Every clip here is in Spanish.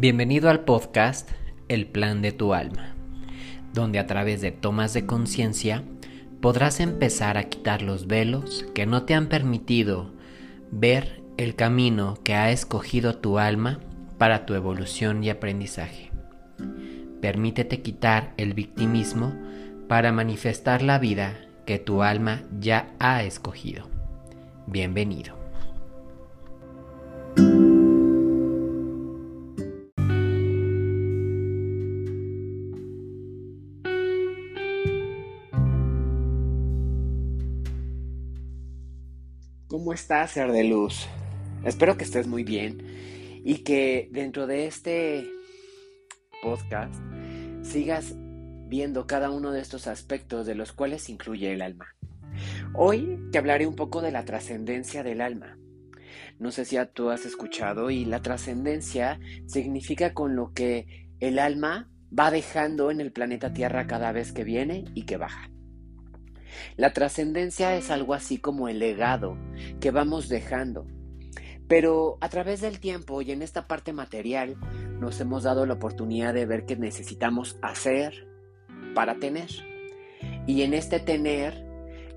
Bienvenido al podcast El Plan de tu Alma, donde a través de tomas de conciencia podrás empezar a quitar los velos que no te han permitido ver el camino que ha escogido tu alma para tu evolución y aprendizaje. Permítete quitar el victimismo para manifestar la vida que tu alma ya ha escogido. Bienvenido. ¿Cómo estás, ser de luz? Espero que estés muy bien y que dentro de este podcast sigas viendo cada uno de estos aspectos de los cuales incluye el alma. Hoy te hablaré un poco de la trascendencia del alma. No sé si tú has escuchado y la trascendencia significa con lo que el alma va dejando en el planeta Tierra cada vez que viene y que baja. La trascendencia es algo así como el legado que vamos dejando. Pero a través del tiempo y en esta parte material nos hemos dado la oportunidad de ver que necesitamos hacer para tener. Y en este tener,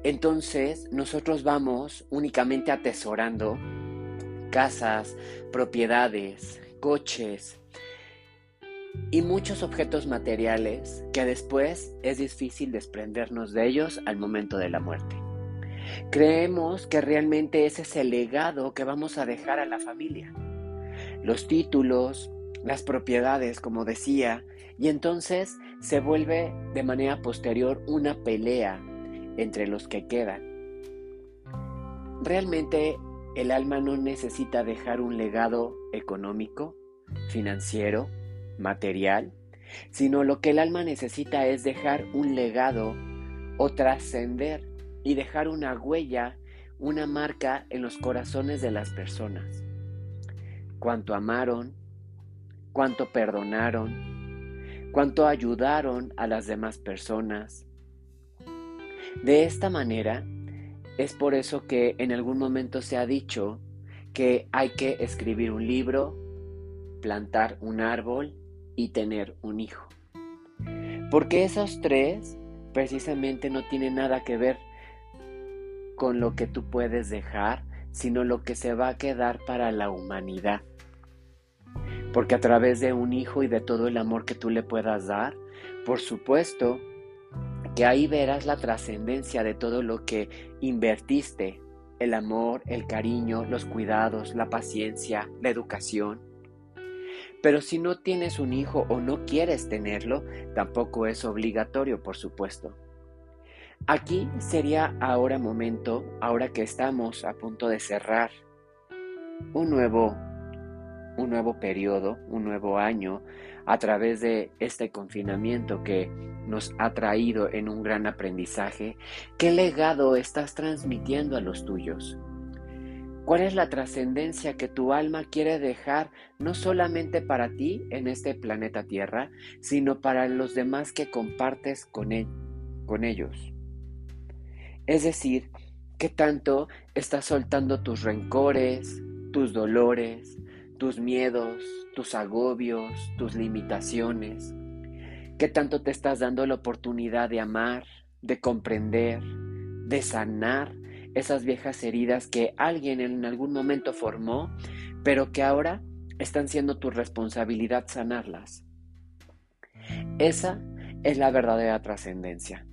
entonces nosotros vamos únicamente atesorando casas, propiedades, coches, y muchos objetos materiales que después es difícil desprendernos de ellos al momento de la muerte. Creemos que realmente ese es el legado que vamos a dejar a la familia. Los títulos, las propiedades, como decía, y entonces se vuelve de manera posterior una pelea entre los que quedan. Realmente el alma no necesita dejar un legado económico, financiero, material, sino lo que el alma necesita es dejar un legado o trascender y dejar una huella, una marca en los corazones de las personas. Cuánto amaron, cuánto perdonaron, cuánto ayudaron a las demás personas. De esta manera, es por eso que en algún momento se ha dicho que hay que escribir un libro, plantar un árbol y tener un hijo. Porque esos tres precisamente no tienen nada que ver con lo que tú puedes dejar, sino lo que se va a quedar para la humanidad. Porque a través de un hijo y de todo el amor que tú le puedas dar, por supuesto que ahí verás la trascendencia de todo lo que invertiste, el amor, el cariño, los cuidados, la paciencia, la educación, pero si no tienes un hijo o no quieres tenerlo, tampoco es obligatorio, por supuesto. Aquí sería ahora momento, ahora que estamos a punto de cerrar un nuevo un nuevo periodo, un nuevo año a través de este confinamiento que nos ha traído en un gran aprendizaje, ¿qué legado estás transmitiendo a los tuyos? ¿Cuál es la trascendencia que tu alma quiere dejar no solamente para ti en este planeta Tierra, sino para los demás que compartes con, él, con ellos? Es decir, ¿qué tanto estás soltando tus rencores, tus dolores, tus miedos, tus agobios, tus limitaciones? ¿Qué tanto te estás dando la oportunidad de amar, de comprender, de sanar esas viejas heridas que alguien en algún momento formó, pero que ahora están siendo tu responsabilidad sanarlas. Esa es la verdadera trascendencia.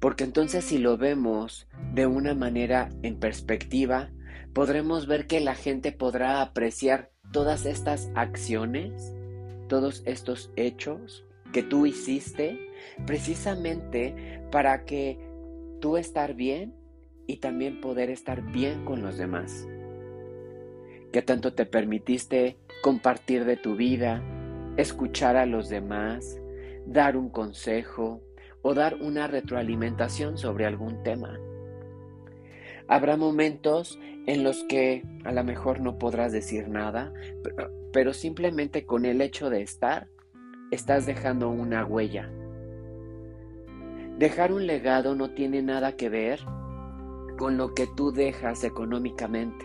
Porque entonces si lo vemos de una manera en perspectiva, podremos ver que la gente podrá apreciar todas estas acciones, todos estos hechos que tú hiciste, precisamente para que tú estar bien y también poder estar bien con los demás. ¿Qué tanto te permitiste compartir de tu vida, escuchar a los demás, dar un consejo o dar una retroalimentación sobre algún tema? Habrá momentos en los que a lo mejor no podrás decir nada, pero, pero simplemente con el hecho de estar, estás dejando una huella. Dejar un legado no tiene nada que ver con lo que tú dejas económicamente.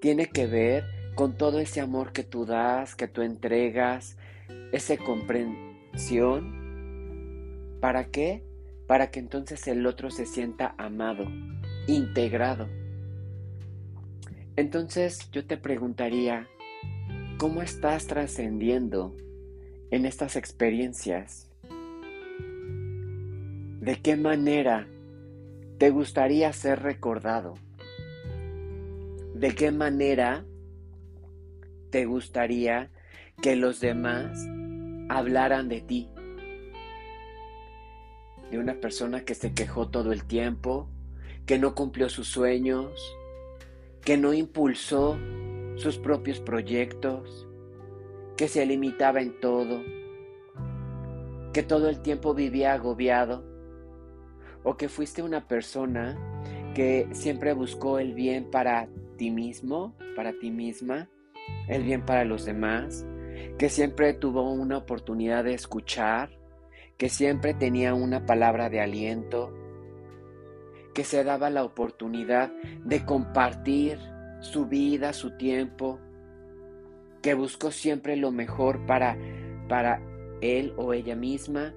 Tiene que ver con todo ese amor que tú das, que tú entregas, esa comprensión. ¿Para qué? Para que entonces el otro se sienta amado, integrado. Entonces yo te preguntaría, ¿cómo estás trascendiendo en estas experiencias? ¿De qué manera te gustaría ser recordado? ¿De qué manera te gustaría que los demás hablaran de ti? De una persona que se quejó todo el tiempo, que no cumplió sus sueños, que no impulsó sus propios proyectos, que se limitaba en todo, que todo el tiempo vivía agobiado, o que fuiste una persona que siempre buscó el bien para ti mismo, para ti misma, el bien para los demás, que siempre tuvo una oportunidad de escuchar, que siempre tenía una palabra de aliento, que se daba la oportunidad de compartir su vida, su tiempo, que buscó siempre lo mejor para, para él o ella misma.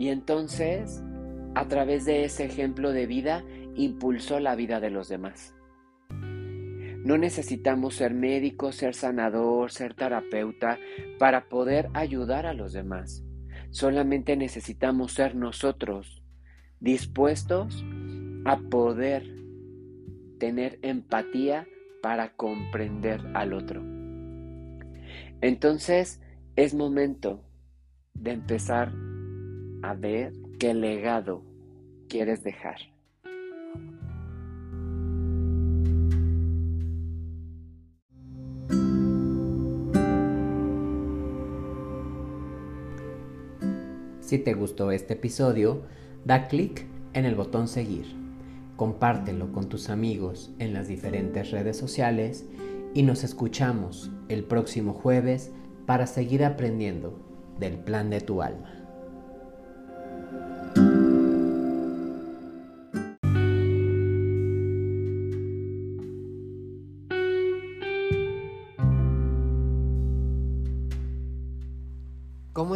Y entonces, a través de ese ejemplo de vida, impulsó la vida de los demás. No necesitamos ser médico, ser sanador, ser terapeuta para poder ayudar a los demás. Solamente necesitamos ser nosotros dispuestos a poder tener empatía para comprender al otro. Entonces es momento de empezar a ver qué legado quieres dejar. Si te gustó este episodio, Da clic en el botón seguir, compártelo con tus amigos en las diferentes redes sociales y nos escuchamos el próximo jueves para seguir aprendiendo del plan de tu alma.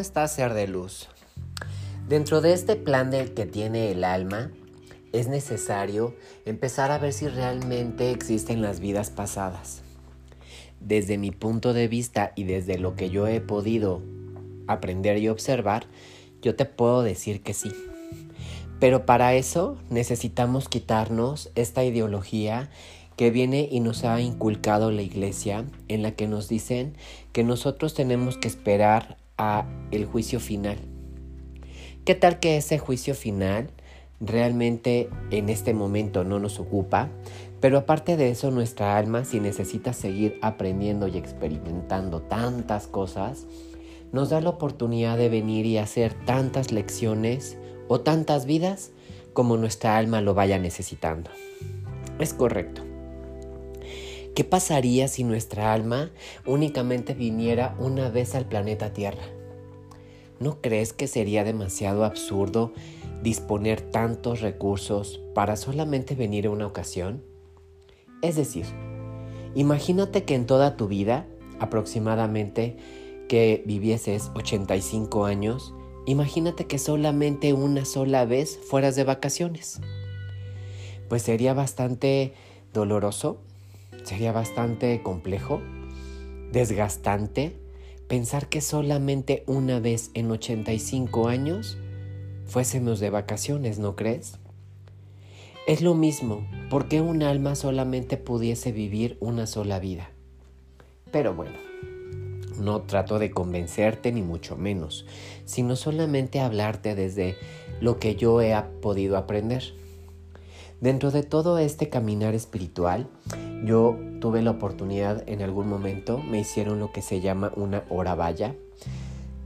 ¿Cómo estás, ser de luz? Dentro de este plan del que tiene el alma, es necesario empezar a ver si realmente existen las vidas pasadas. Desde mi punto de vista y desde lo que yo he podido aprender y observar, yo te puedo decir que sí. Pero para eso necesitamos quitarnos esta ideología que viene y nos ha inculcado la iglesia en la que nos dicen que nosotros tenemos que esperar a el juicio final ¿Qué tal que ese juicio final realmente en este momento no nos ocupa? Pero aparte de eso, nuestra alma, si necesita seguir aprendiendo y experimentando tantas cosas, nos da la oportunidad de venir y hacer tantas lecciones o tantas vidas como nuestra alma lo vaya necesitando. Es correcto. ¿Qué pasaría si nuestra alma únicamente viniera una vez al planeta Tierra? ¿No crees que sería demasiado absurdo disponer tantos recursos para solamente venir una ocasión? Es decir, imagínate que en toda tu vida, aproximadamente que vivieses 85 años, imagínate que solamente una sola vez fueras de vacaciones. Pues sería bastante doloroso, sería bastante complejo, desgastante pensar que solamente una vez en 85 años fuésemos de vacaciones, ¿no crees? Es lo mismo, porque un alma solamente pudiese vivir una sola vida? Pero bueno, no trato de convencerte ni mucho menos, sino solamente hablarte desde lo que yo he podido aprender. Dentro de todo este caminar espiritual, yo tuve la oportunidad en algún momento, me hicieron lo que se llama una hora valla,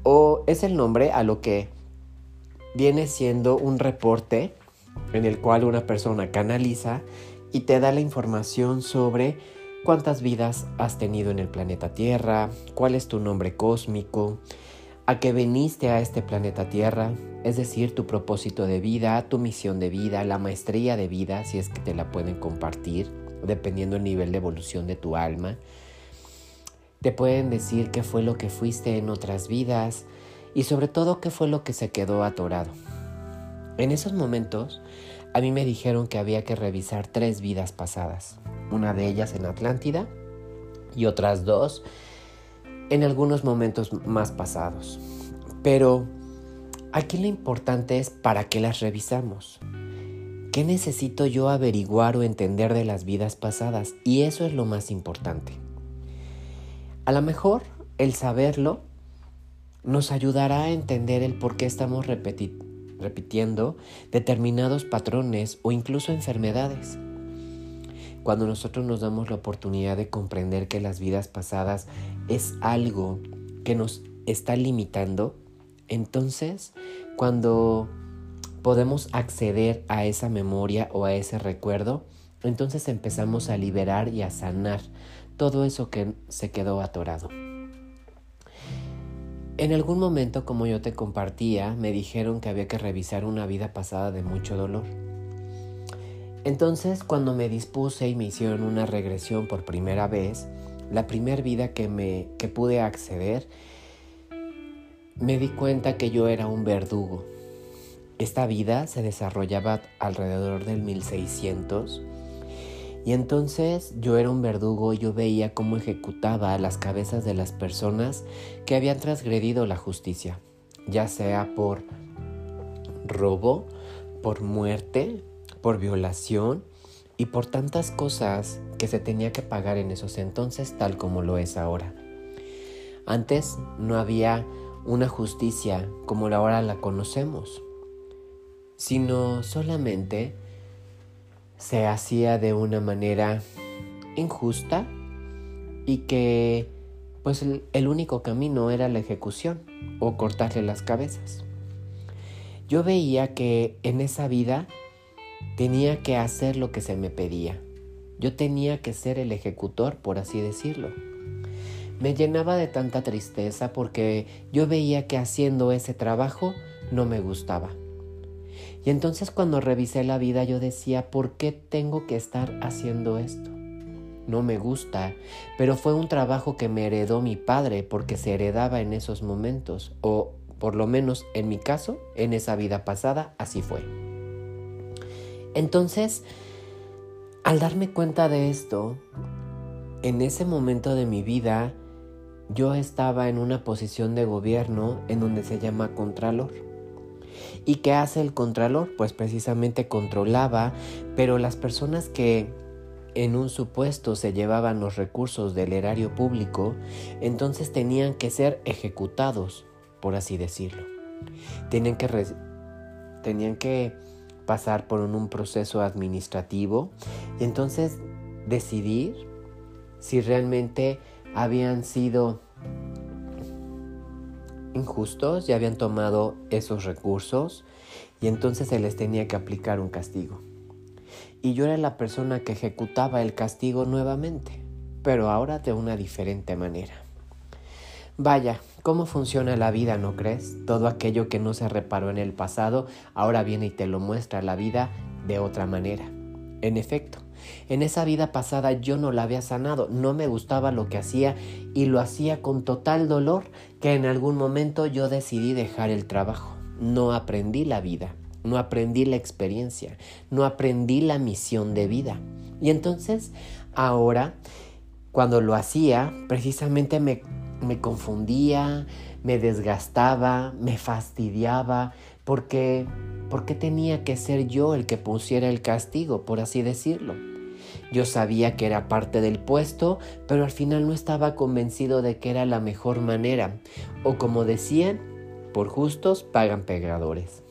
o es el nombre a lo que viene siendo un reporte en el cual una persona canaliza y te da la información sobre cuántas vidas has tenido en el planeta Tierra, cuál es tu nombre cósmico, a qué veniste a este planeta Tierra, es decir, tu propósito de vida, tu misión de vida, la maestría de vida, si es que te la pueden compartir dependiendo del nivel de evolución de tu alma. Te pueden decir qué fue lo que fuiste en otras vidas y sobre todo qué fue lo que se quedó atorado. En esos momentos, a mí me dijeron que había que revisar tres vidas pasadas, una de ellas en Atlántida y otras dos en algunos momentos más pasados. Pero aquí lo importante es para qué las revisamos. ¿Qué necesito yo averiguar o entender de las vidas pasadas? Y eso es lo más importante. A lo mejor el saberlo nos ayudará a entender el por qué estamos repitiendo determinados patrones o incluso enfermedades. Cuando nosotros nos damos la oportunidad de comprender que las vidas pasadas es algo que nos está limitando, entonces cuando podemos acceder a esa memoria o a ese recuerdo, entonces empezamos a liberar y a sanar todo eso que se quedó atorado. En algún momento, como yo te compartía, me dijeron que había que revisar una vida pasada de mucho dolor. Entonces, cuando me dispuse y me hicieron una regresión por primera vez, la primera vida que me que pude acceder, me di cuenta que yo era un verdugo. Esta vida se desarrollaba alrededor del 1600 y entonces yo era un verdugo y yo veía cómo ejecutaba las cabezas de las personas que habían transgredido la justicia, ya sea por robo, por muerte, por violación y por tantas cosas que se tenía que pagar en esos entonces tal como lo es ahora. Antes no había una justicia como ahora la conocemos, sino solamente se hacía de una manera injusta y que pues el, el, único camino era la ejecución o cortarle las cabezas. Yo veía que en esa vida tenía que hacer lo que se me pedía. Yo tenía que ser el ejecutor, por así decirlo. Me llenaba de tanta tristeza porque yo veía que haciendo ese trabajo no me gustaba. Y entonces cuando revisé la vida yo decía, ¿por qué tengo que estar haciendo esto? No me gusta, pero fue un trabajo que me heredó mi padre porque se heredaba en esos momentos, o por lo menos en mi caso, en esa vida pasada, así fue. Entonces, al darme cuenta de esto, en ese momento de mi vida, yo estaba en una posición de gobierno en donde se llama Contralor. ¿Y qué hace el Contralor? Pues precisamente controlaba, pero las personas que en un supuesto se llevaban los recursos del erario público, entonces tenían que ser ejecutados, por así decirlo. Tenían que, tenían que pasar por un proceso administrativo y entonces decidir si realmente habían sido injustos y habían tomado esos recursos y entonces se les tenía que aplicar un castigo. Y yo era la persona que ejecutaba el castigo nuevamente, pero ahora de una diferente manera. Vaya, ¿cómo funciona la vida, no crees? Todo aquello que no se reparó en el pasado ahora viene y te lo muestra la vida de otra manera. En efecto, en esa vida pasada yo no la había sanado, no me gustaba lo que hacía y lo hacía con total dolor que en algún momento yo decidí dejar el trabajo. No aprendí la vida, no aprendí la experiencia, no aprendí la misión de vida. Y entonces, ahora, cuando lo hacía, precisamente me me confundía, me desgastaba, me fastidiaba, porque, porque tenía que ser yo el que pusiera el castigo, por así decirlo. Yo sabía que era parte del puesto, pero al final no estaba convencido de que era la mejor manera, o como decían, por justos pagan pegadores.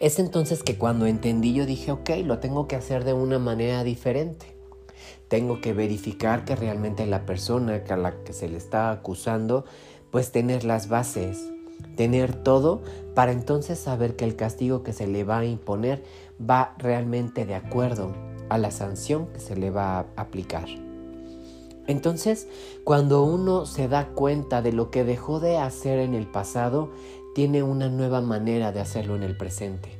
Es entonces que cuando entendí yo dije, ok, lo tengo que hacer de una manera diferente. Tengo que verificar que realmente la persona a la que se le está acusando, pues tener las bases, tener todo para entonces saber que el castigo que se le va a imponer va realmente de acuerdo a la sanción que se le va a aplicar. Entonces, cuando uno se da cuenta de lo que dejó de hacer en el pasado, tiene una nueva manera de hacerlo en el presente.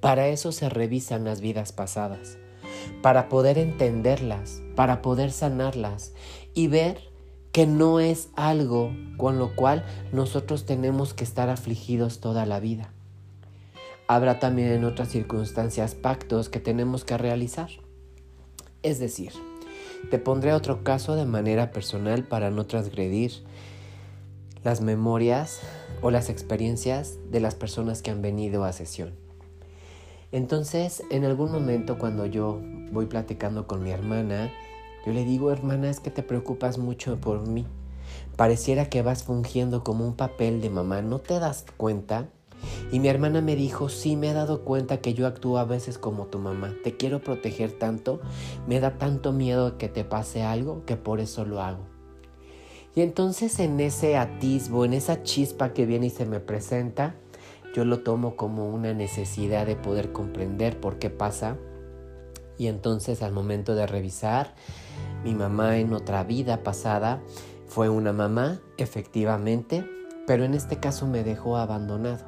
Para eso se revisan las vidas pasadas para poder entenderlas, para poder sanarlas y ver que no es algo con lo cual nosotros tenemos que estar afligidos toda la vida. Habrá también en otras circunstancias pactos que tenemos que realizar. Es decir, te pondré otro caso de manera personal para no transgredir las memorias o las experiencias de las personas que han venido a sesión. Entonces, en algún momento cuando yo voy platicando con mi hermana, yo le digo, hermana, es que te preocupas mucho por mí. Pareciera que vas fungiendo como un papel de mamá, ¿no te das cuenta? Y mi hermana me dijo, sí, me he dado cuenta que yo actúo a veces como tu mamá. Te quiero proteger tanto, me da tanto miedo que te pase algo que por eso lo hago. Y entonces en ese atisbo, en esa chispa que viene y se me presenta, yo lo tomo como una necesidad de poder comprender por qué pasa. Y entonces al momento de revisar, mi mamá en otra vida pasada fue una mamá, efectivamente, pero en este caso me dejó abandonado.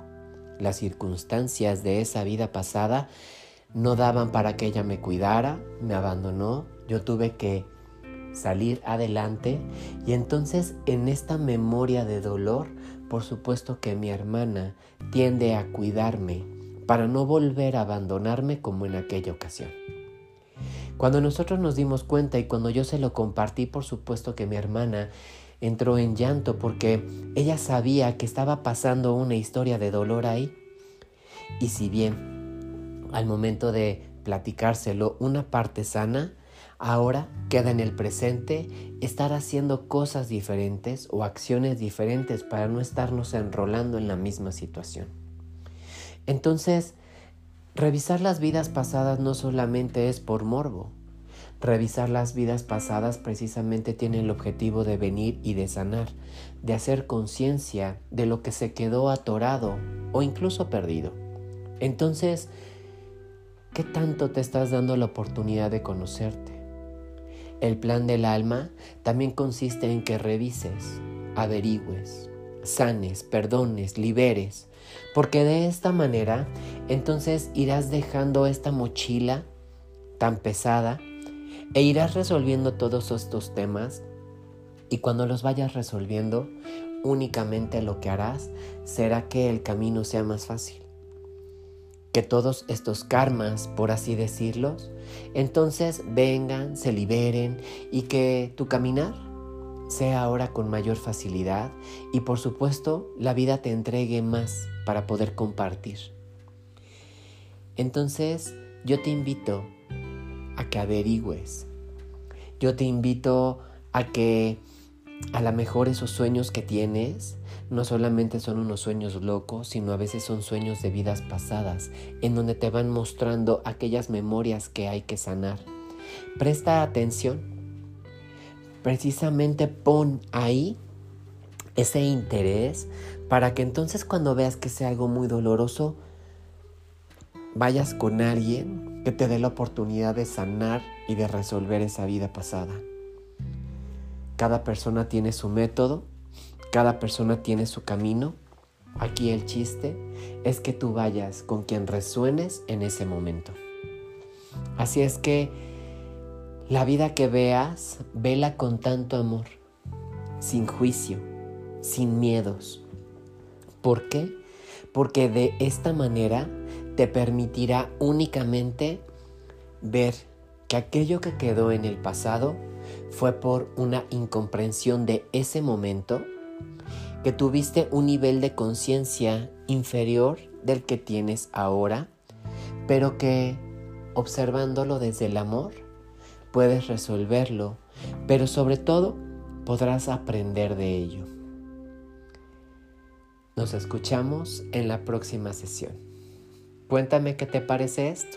Las circunstancias de esa vida pasada no daban para que ella me cuidara, me abandonó, yo tuve que salir adelante y entonces en esta memoria de dolor, por supuesto que mi hermana tiende a cuidarme para no volver a abandonarme como en aquella ocasión. Cuando nosotros nos dimos cuenta y cuando yo se lo compartí, por supuesto que mi hermana entró en llanto porque ella sabía que estaba pasando una historia de dolor ahí. Y si bien al momento de platicárselo una parte sana, ahora queda en el presente estar haciendo cosas diferentes o acciones diferentes para no estarnos enrolando en la misma situación. Entonces, Revisar las vidas pasadas no solamente es por morbo. Revisar las vidas pasadas precisamente tiene el objetivo de venir y de sanar, de hacer conciencia de lo que se quedó atorado o incluso perdido. Entonces, ¿qué tanto te estás dando la oportunidad de conocerte? El plan del alma también consiste en que revises, averigües, sanes, perdones, liberes, porque de esta manera entonces irás dejando esta mochila tan pesada e irás resolviendo todos estos temas y cuando los vayas resolviendo únicamente lo que harás será que el camino sea más fácil. Que todos estos karmas, por así decirlos, entonces vengan, se liberen y que tu caminar sea ahora con mayor facilidad y por supuesto la vida te entregue más para poder compartir. Entonces yo te invito a que averigües. Yo te invito a que a lo mejor esos sueños que tienes no solamente son unos sueños locos, sino a veces son sueños de vidas pasadas, en donde te van mostrando aquellas memorias que hay que sanar. Presta atención precisamente pon ahí ese interés para que entonces cuando veas que sea algo muy doloroso, vayas con alguien que te dé la oportunidad de sanar y de resolver esa vida pasada. Cada persona tiene su método, cada persona tiene su camino. Aquí el chiste es que tú vayas con quien resuenes en ese momento. Así es que la vida que veas, vela con tanto amor, sin juicio, sin miedos. ¿Por qué? Porque de esta manera te permitirá únicamente ver que aquello que quedó en el pasado fue por una incomprensión de ese momento, que tuviste un nivel de conciencia inferior del que tienes ahora, pero que observándolo desde el amor, puedes resolverlo, pero sobre todo podrás aprender de ello. Nos escuchamos en la próxima sesión. Cuéntame qué te parece esto.